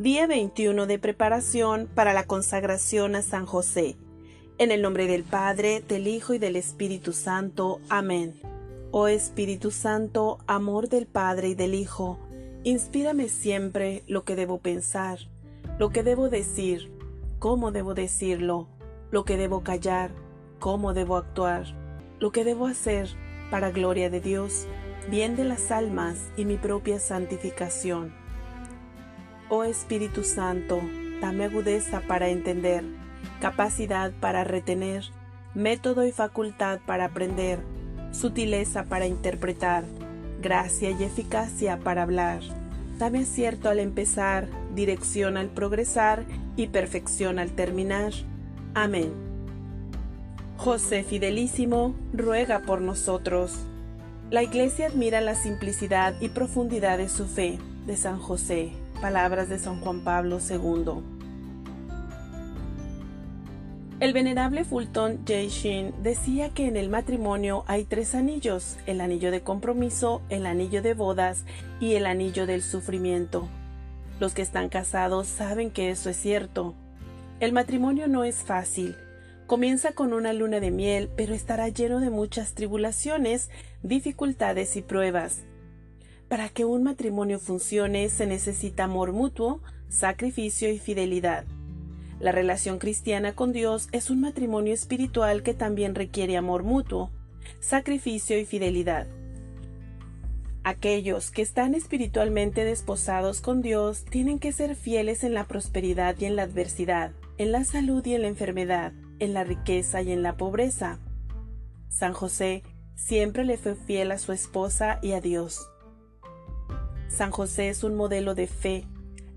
Día 21 de preparación para la consagración a San José. En el nombre del Padre, del Hijo y del Espíritu Santo. Amén. Oh Espíritu Santo, amor del Padre y del Hijo, inspírame siempre lo que debo pensar, lo que debo decir, cómo debo decirlo, lo que debo callar, cómo debo actuar, lo que debo hacer para gloria de Dios, bien de las almas y mi propia santificación Oh Espíritu Santo, dame agudeza para entender, capacidad para retener, método y facultad para aprender, sutileza para interpretar, gracia y eficacia para hablar. Dame acierto al empezar, dirección al progresar y perfección al terminar. Amén. José Fidelísimo, ruega por nosotros. La Iglesia admira la simplicidad y profundidad de su fe de San José. Palabras de San Juan Pablo II. El venerable Fulton J. Sheen decía que en el matrimonio hay tres anillos, el anillo de compromiso, el anillo de bodas y el anillo del sufrimiento. Los que están casados saben que eso es cierto. El matrimonio no es fácil. Comienza con una luna de miel, pero estará lleno de muchas tribulaciones, dificultades y pruebas. Para que un matrimonio funcione se necesita amor mutuo, sacrificio y fidelidad. La relación cristiana con Dios es un matrimonio espiritual que también requiere amor mutuo, sacrificio y fidelidad. Aquellos que están espiritualmente desposados con Dios tienen que ser fieles en la prosperidad y en la adversidad, en la salud y en la enfermedad, en la riqueza y en la pobreza. San José siempre le fue fiel a su esposa y a Dios. San José es un modelo de fe.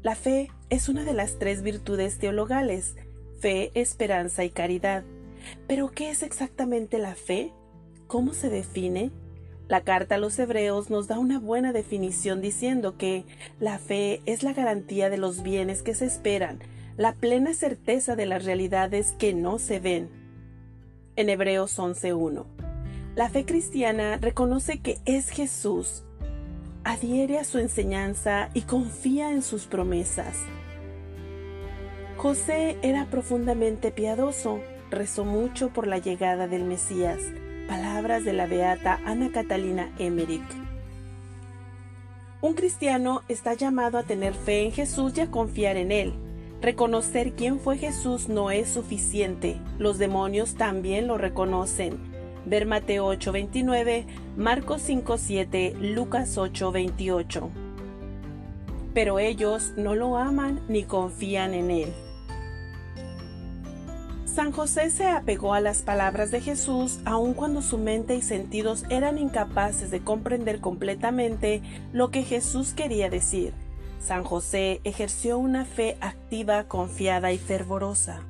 La fe es una de las tres virtudes teologales, fe, esperanza y caridad. Pero, ¿qué es exactamente la fe? ¿Cómo se define? La carta a los hebreos nos da una buena definición diciendo que la fe es la garantía de los bienes que se esperan, la plena certeza de las realidades que no se ven. En Hebreos 11.1. La fe cristiana reconoce que es Jesús adhiere a su enseñanza y confía en sus promesas. José era profundamente piadoso, rezó mucho por la llegada del Mesías. Palabras de la beata Ana Catalina Emmerich. Un cristiano está llamado a tener fe en Jesús y a confiar en Él. Reconocer quién fue Jesús no es suficiente. Los demonios también lo reconocen Ver Mateo 8:29, Marcos 5:7, Lucas 8:28. Pero ellos no lo aman ni confían en él. San José se apegó a las palabras de Jesús aun cuando su mente y sentidos eran incapaces de comprender completamente lo que Jesús quería decir. San José ejerció una fe activa, confiada y fervorosa.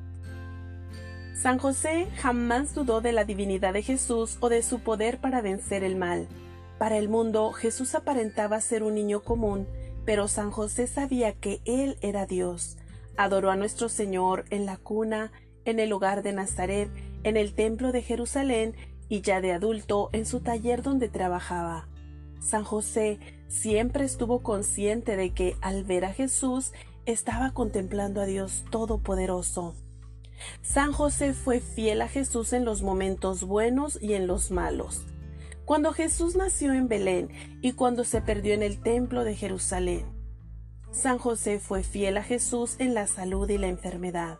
San José jamás dudó de la divinidad de Jesús o de su poder para vencer el mal. Para el mundo Jesús aparentaba ser un niño común, pero San José sabía que Él era Dios. Adoró a nuestro Señor en la cuna, en el hogar de Nazaret, en el templo de Jerusalén y ya de adulto en su taller donde trabajaba. San José siempre estuvo consciente de que al ver a Jesús estaba contemplando a Dios Todopoderoso. San José fue fiel a Jesús en los momentos buenos y en los malos. Cuando Jesús nació en Belén y cuando se perdió en el templo de Jerusalén. San José fue fiel a Jesús en la salud y la enfermedad.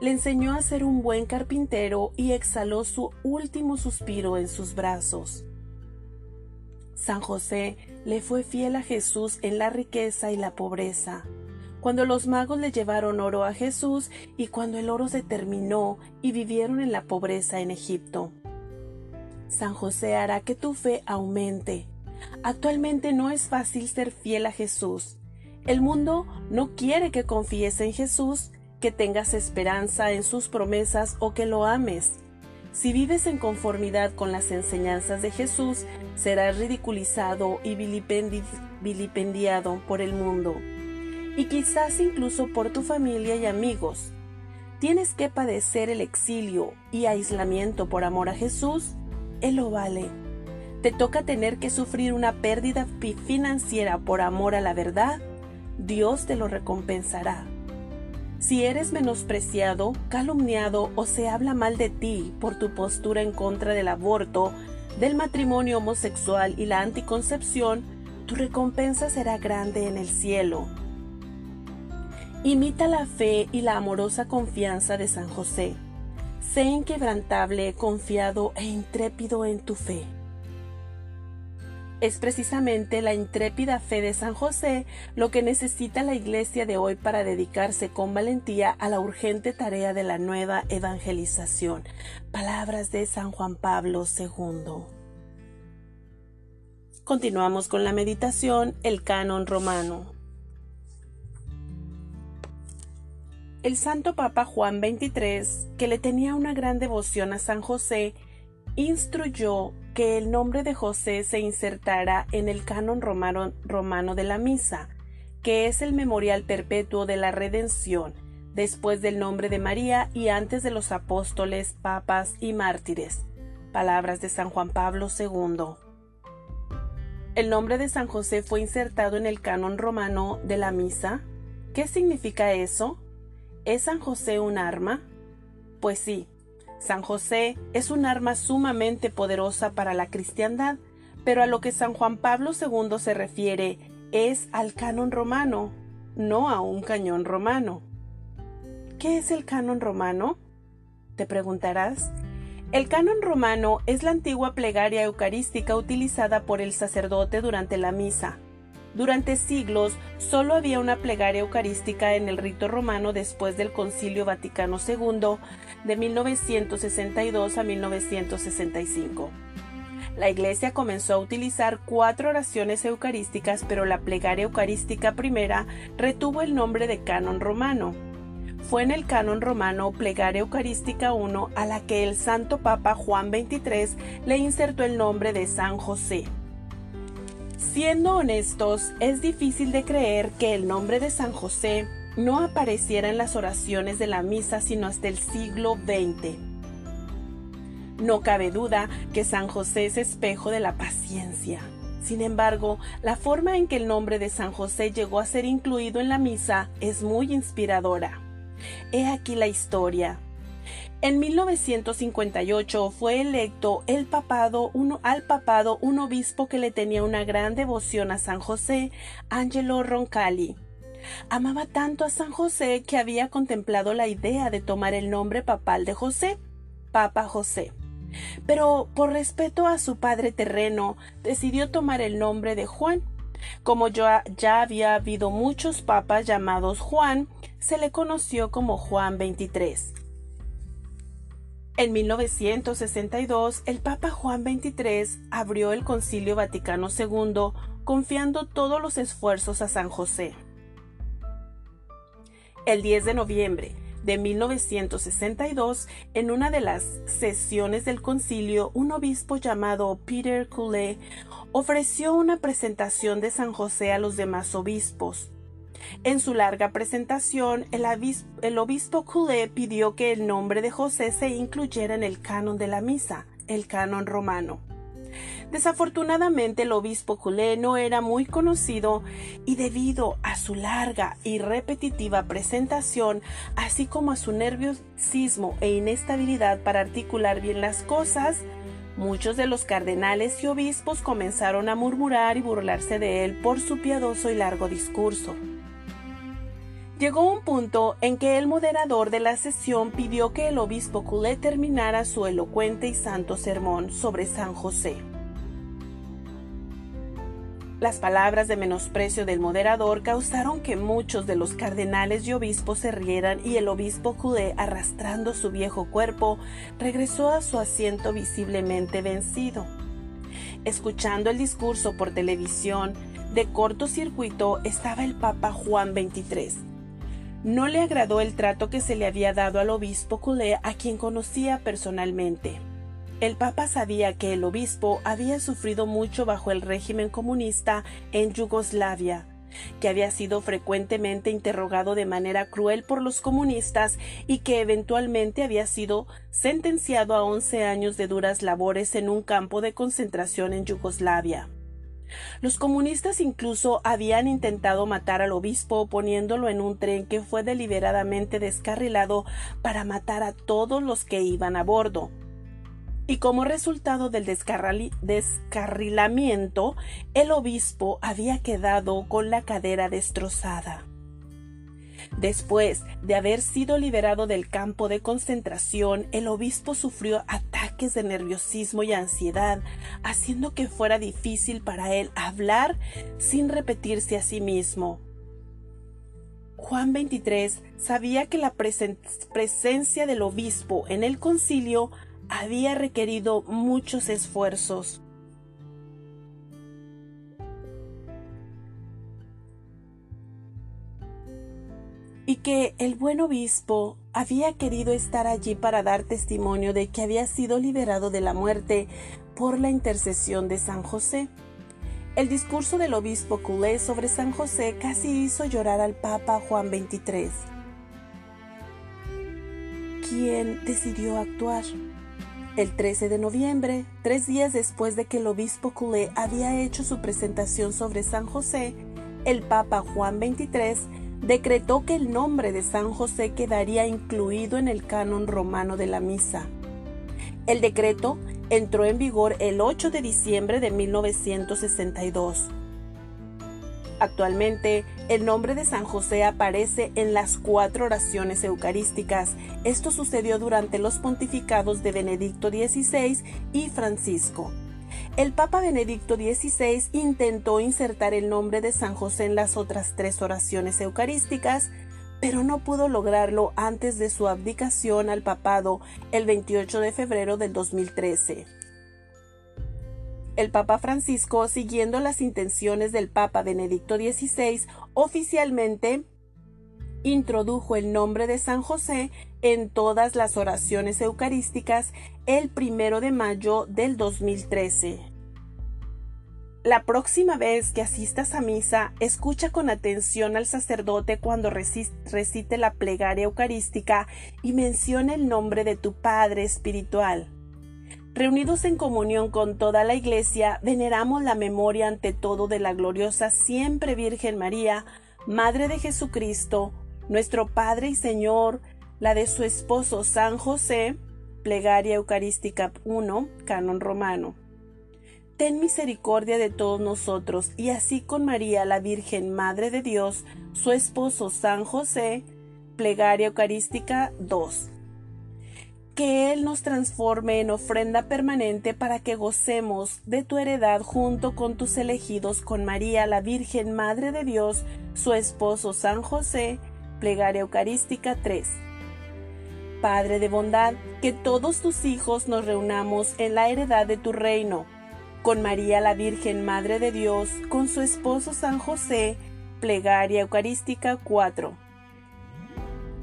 Le enseñó a ser un buen carpintero y exhaló su último suspiro en sus brazos. San José le fue fiel a Jesús en la riqueza y la pobreza cuando los magos le llevaron oro a Jesús y cuando el oro se terminó y vivieron en la pobreza en Egipto. San José hará que tu fe aumente. Actualmente no es fácil ser fiel a Jesús. El mundo no quiere que confíes en Jesús, que tengas esperanza en sus promesas o que lo ames. Si vives en conformidad con las enseñanzas de Jesús, serás ridiculizado y vilipendiado por el mundo y quizás incluso por tu familia y amigos. ¿Tienes que padecer el exilio y aislamiento por amor a Jesús? Él lo vale. ¿Te toca tener que sufrir una pérdida financiera por amor a la verdad? Dios te lo recompensará. Si eres menospreciado, calumniado o se habla mal de ti por tu postura en contra del aborto, del matrimonio homosexual y la anticoncepción, tu recompensa será grande en el cielo. Imita la fe y la amorosa confianza de San José. Sé inquebrantable, confiado e intrépido en tu fe. Es precisamente la intrépida fe de San José lo que necesita la iglesia de hoy para dedicarse con valentía a la urgente tarea de la nueva evangelización. Palabras de San Juan Pablo II. Continuamos con la meditación, el canon romano. El Santo Papa Juan XXIII, que le tenía una gran devoción a San José, instruyó que el nombre de José se insertara en el canon romano, romano de la misa, que es el memorial perpetuo de la redención, después del nombre de María y antes de los apóstoles, papas y mártires. Palabras de San Juan Pablo II. El nombre de San José fue insertado en el canon romano de la misa. ¿Qué significa eso? ¿Es San José un arma? Pues sí, San José es un arma sumamente poderosa para la cristiandad, pero a lo que San Juan Pablo II se refiere es al canon romano, no a un cañón romano. ¿Qué es el canon romano? Te preguntarás. El canon romano es la antigua plegaria eucarística utilizada por el sacerdote durante la misa. Durante siglos solo había una plegaria eucarística en el rito romano después del Concilio Vaticano II de 1962 a 1965. La Iglesia comenzó a utilizar cuatro oraciones eucarísticas, pero la plegaria eucarística primera retuvo el nombre de canon romano. Fue en el canon romano Plegaria Eucarística I a la que el Santo Papa Juan XXIII le insertó el nombre de San José. Siendo honestos, es difícil de creer que el nombre de San José no apareciera en las oraciones de la misa sino hasta el siglo XX. No cabe duda que San José es espejo de la paciencia. Sin embargo, la forma en que el nombre de San José llegó a ser incluido en la misa es muy inspiradora. He aquí la historia. En 1958 fue electo el papado, al papado un obispo que le tenía una gran devoción a San José, Angelo Roncalli. Amaba tanto a San José que había contemplado la idea de tomar el nombre papal de José, Papa José. Pero por respeto a su padre terreno, decidió tomar el nombre de Juan. Como ya, ya había habido muchos papas llamados Juan, se le conoció como Juan XXIII. En 1962, el Papa Juan XXIII abrió el Concilio Vaticano II confiando todos los esfuerzos a San José. El 10 de noviembre de 1962, en una de las sesiones del concilio, un obispo llamado Peter Coulet ofreció una presentación de San José a los demás obispos. En su larga presentación, el, obispo, Coulet pidió que el nombre de José se incluyera en el canon de la misa, el canon romano. Desafortunadamente el obispo Culé no era muy conocido y debido a su larga y repetitiva presentación, así como a su nerviosismo e inestabilidad para articular bien las cosas, muchos de los cardenales y obispos comenzaron a murmurar y burlarse de él por su piadoso y largo discurso. Llegó un punto en que el moderador de la sesión pidió que el obispo Culé terminara su elocuente y santo sermón sobre San José. Las palabras de menosprecio del moderador causaron que muchos de los cardenales y obispos se rieran y el obispo Culé, arrastrando su viejo cuerpo, regresó a su asiento visiblemente vencido. Escuchando el discurso por televisión, de corto circuito estaba el Papa Juan XXIII no le agradó el trato que se le había dado al obispo Culé, a quien conocía personalmente. El Papa sabía que el obispo había sufrido mucho bajo el régimen comunista en Yugoslavia, que había sido frecuentemente interrogado de manera cruel por los comunistas y que eventualmente había sido sentenciado a once años de duras labores en un campo de concentración en Yugoslavia. Los comunistas incluso habían intentado matar al obispo poniéndolo en un tren que fue deliberadamente descarrilado para matar a todos los que iban a bordo. Y como resultado del descarrilamiento, el obispo había quedado con la cadera destrozada. Después de haber sido liberado del campo de concentración, el obispo sufrió ataques de nerviosismo y ansiedad, haciendo que fuera difícil para él hablar sin repetirse a sí mismo. Juan 23 sabía que la presencia del obispo en el concilio había requerido muchos esfuerzos. Y que el buen obispo había querido estar allí para dar testimonio de que había sido liberado de la muerte por la intercesión de San José. El discurso del obispo culé sobre San José casi hizo llorar al Papa Juan XXIII, quien decidió actuar. El 13 de noviembre, tres días después de que el obispo culé había hecho su presentación sobre San José, el Papa Juan XXIII decretó que el nombre de San José quedaría incluido en el canon romano de la misa. El decreto entró en vigor el 8 de diciembre de 1962. Actualmente, el nombre de San José aparece en las cuatro oraciones eucarísticas. Esto sucedió durante los pontificados de Benedicto XVI y Francisco. El Papa Benedicto XVI intentó insertar el nombre de San José en las otras tres oraciones eucarísticas, pero no pudo lograrlo antes de su abdicación al papado el 28 de febrero del 2013. El Papa Francisco, siguiendo las intenciones del Papa Benedicto XVI, oficialmente introdujo el nombre de San José en todas las oraciones eucarísticas el primero de mayo del 2013. La próxima vez que asistas a misa, escucha con atención al sacerdote cuando recite la plegaria eucarística y mencione el nombre de tu Padre espiritual. Reunidos en comunión con toda la Iglesia, veneramos la memoria ante todo de la gloriosa siempre Virgen María, Madre de Jesucristo, nuestro Padre y Señor, la de su esposo San José, Plegaria Eucarística 1, Canon Romano. Ten misericordia de todos nosotros, y así con María, la Virgen Madre de Dios, su esposo San José, Plegaria Eucarística 2. Que Él nos transforme en ofrenda permanente para que gocemos de tu heredad junto con tus elegidos, con María, la Virgen Madre de Dios, su esposo San José, Plegaria Eucarística 3. Padre de bondad, que todos tus hijos nos reunamos en la heredad de tu reino, con María la Virgen Madre de Dios, con su esposo San José, Plegaria Eucarística 4.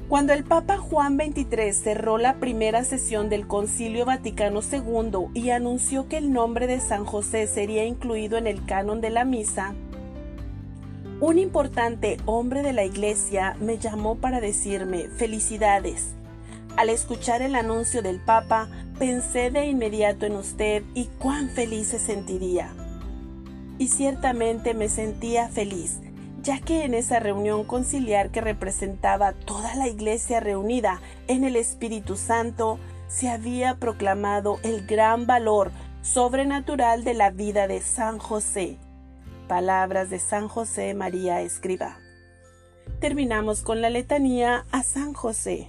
Cuando el Papa Juan XXIII cerró la primera sesión del Concilio Vaticano II y anunció que el nombre de San José sería incluido en el canon de la misa, un importante hombre de la iglesia me llamó para decirme felicidades. Al escuchar el anuncio del Papa, pensé de inmediato en usted y cuán feliz se sentiría. Y ciertamente me sentía feliz, ya que en esa reunión conciliar que representaba toda la iglesia reunida en el Espíritu Santo, se había proclamado el gran valor sobrenatural de la vida de San José Palabras de San José María Escriba. Terminamos con la letanía a San José.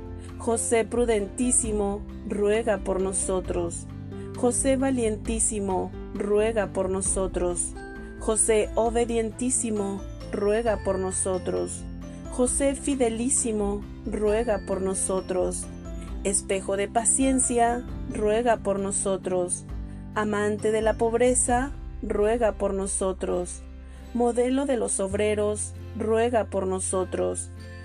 José Prudentísimo, ruega por nosotros. José Valientísimo, ruega por nosotros. José Obedientísimo, ruega por nosotros. José Fidelísimo, ruega por nosotros. Espejo de paciencia, ruega por nosotros. Amante de la pobreza, ruega por nosotros. Modelo de los obreros, ruega por nosotros.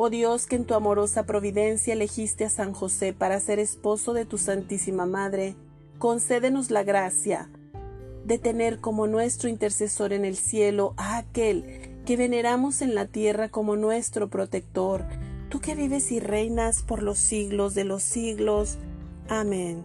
Oh Dios, que en tu amorosa providencia elegiste a San José para ser esposo de tu Santísima Madre, concédenos la gracia de tener como nuestro intercesor en el cielo a aquel que veneramos en la tierra como nuestro protector, tú que vives y reinas por los siglos de los siglos. Amén.